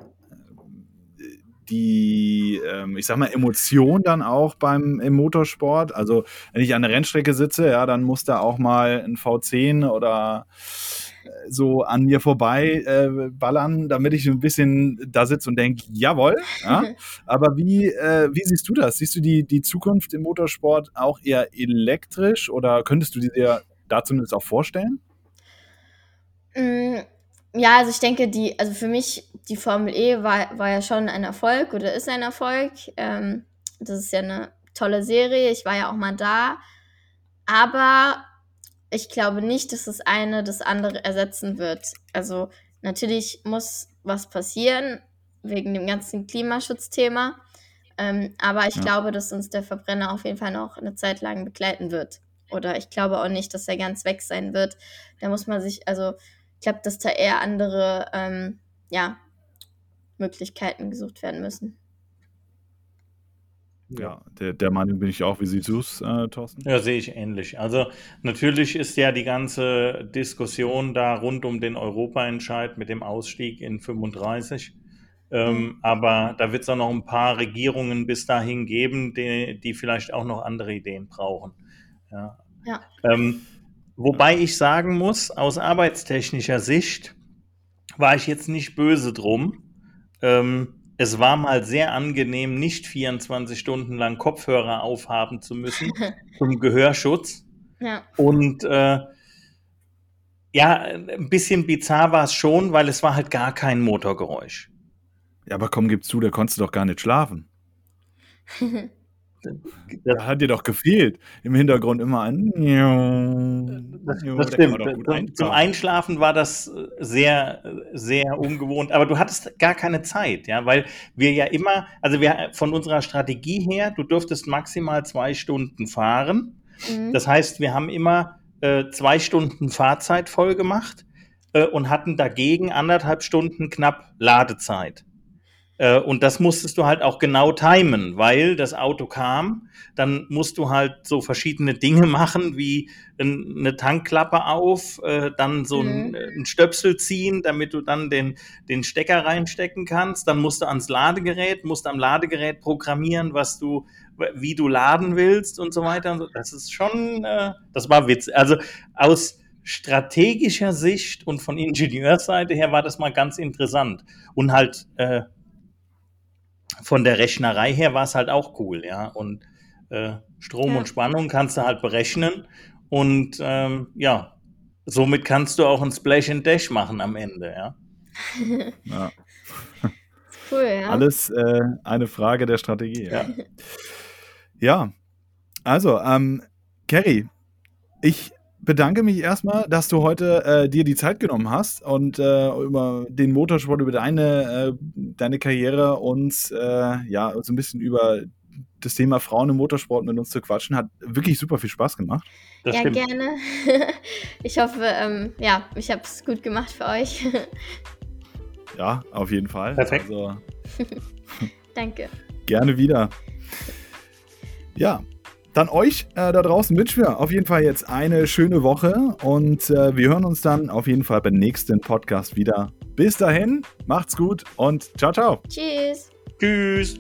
die, ähm, ich sag mal, Emotion dann auch beim im Motorsport. Also wenn ich an der Rennstrecke sitze, ja, dann muss da auch mal ein V10 oder so an mir vorbei äh, ballern, damit ich ein bisschen da sitze und denke, jawohl. Ja? Aber wie, äh, wie siehst du das? Siehst du die, die Zukunft im Motorsport auch eher elektrisch oder könntest du dir da zumindest auch vorstellen? Mm, ja, also ich denke, die, also für mich, die Formel E war, war ja schon ein Erfolg oder ist ein Erfolg. Ähm, das ist ja eine tolle Serie. Ich war ja auch mal da. Aber ich glaube nicht, dass das eine das andere ersetzen wird. Also natürlich muss was passieren wegen dem ganzen Klimaschutzthema. Ähm, aber ich ja. glaube, dass uns der Verbrenner auf jeden Fall noch eine Zeit lang begleiten wird. Oder ich glaube auch nicht, dass er ganz weg sein wird. Da muss man sich, also ich glaube, dass da eher andere ähm, ja, Möglichkeiten gesucht werden müssen. Ja, der, der Meinung bin ich auch. Wie siehst du es, äh, Thorsten? Ja, sehe ich ähnlich. Also natürlich ist ja die ganze Diskussion da rund um den Europaentscheid mit dem Ausstieg in 35. Ähm, mhm. Aber da wird es auch noch ein paar Regierungen bis dahin geben, die, die vielleicht auch noch andere Ideen brauchen. Ja. ja. Ähm, wobei ich sagen muss, aus arbeitstechnischer Sicht war ich jetzt nicht böse drum. Ähm, es war mal sehr angenehm, nicht 24 Stunden lang Kopfhörer aufhaben zu müssen zum Gehörschutz. Ja. Und äh, ja, ein bisschen bizarr war es schon, weil es war halt gar kein Motorgeräusch. Ja, aber komm, gib zu, da konntest du doch gar nicht schlafen. Das hat dir doch gefehlt. Im Hintergrund immer ein. Das, das stimmt. Zum, zum, Einschlafen war das sehr, sehr ungewohnt. Aber du hattest gar keine Zeit, ja, weil wir ja immer, also wir von unserer Strategie her, du durftest maximal zwei Stunden fahren. Mhm. Das heißt, wir haben immer äh, zwei Stunden Fahrzeit voll gemacht äh, und hatten dagegen anderthalb Stunden knapp Ladezeit. Äh, und das musstest du halt auch genau timen, weil das Auto kam. Dann musst du halt so verschiedene Dinge machen, wie eine Tankklappe auf, äh, dann so mhm. ein, Stöpsel ziehen, damit du dann den, den Stecker reinstecken kannst. Dann musst du ans Ladegerät, musst am Ladegerät programmieren, was du, wie du laden willst und so weiter. Das ist schon, äh, das war Witz. Also aus strategischer Sicht und von Ingenieursseite her war das mal ganz interessant. Und halt, von der Rechnerei her war es halt auch cool, ja. Und äh, Strom ja. und Spannung kannst du halt berechnen und ähm, ja, somit kannst du auch ein Splash and Dash machen am Ende, ja. ja. Cool, ja. Alles äh, eine Frage der Strategie. Ja, ja. also, ähm, Kerry, ich bedanke mich erstmal, dass du heute äh, dir die Zeit genommen hast und äh, über den Motorsport, über deine, äh, deine Karriere uns äh, ja so ein bisschen über das Thema Frauen im Motorsport mit uns zu quatschen. Hat wirklich super viel Spaß gemacht. Das ja, stimmt. gerne. Ich hoffe, ähm, ja, ich habe es gut gemacht für euch. Ja, auf jeden Fall. Perfekt. Also, Danke. Gerne wieder. Ja, dann euch äh, da draußen wünschen wir auf jeden Fall jetzt eine schöne Woche und äh, wir hören uns dann auf jeden Fall beim nächsten Podcast wieder. Bis dahin, macht's gut und ciao, ciao. Tschüss. Tschüss.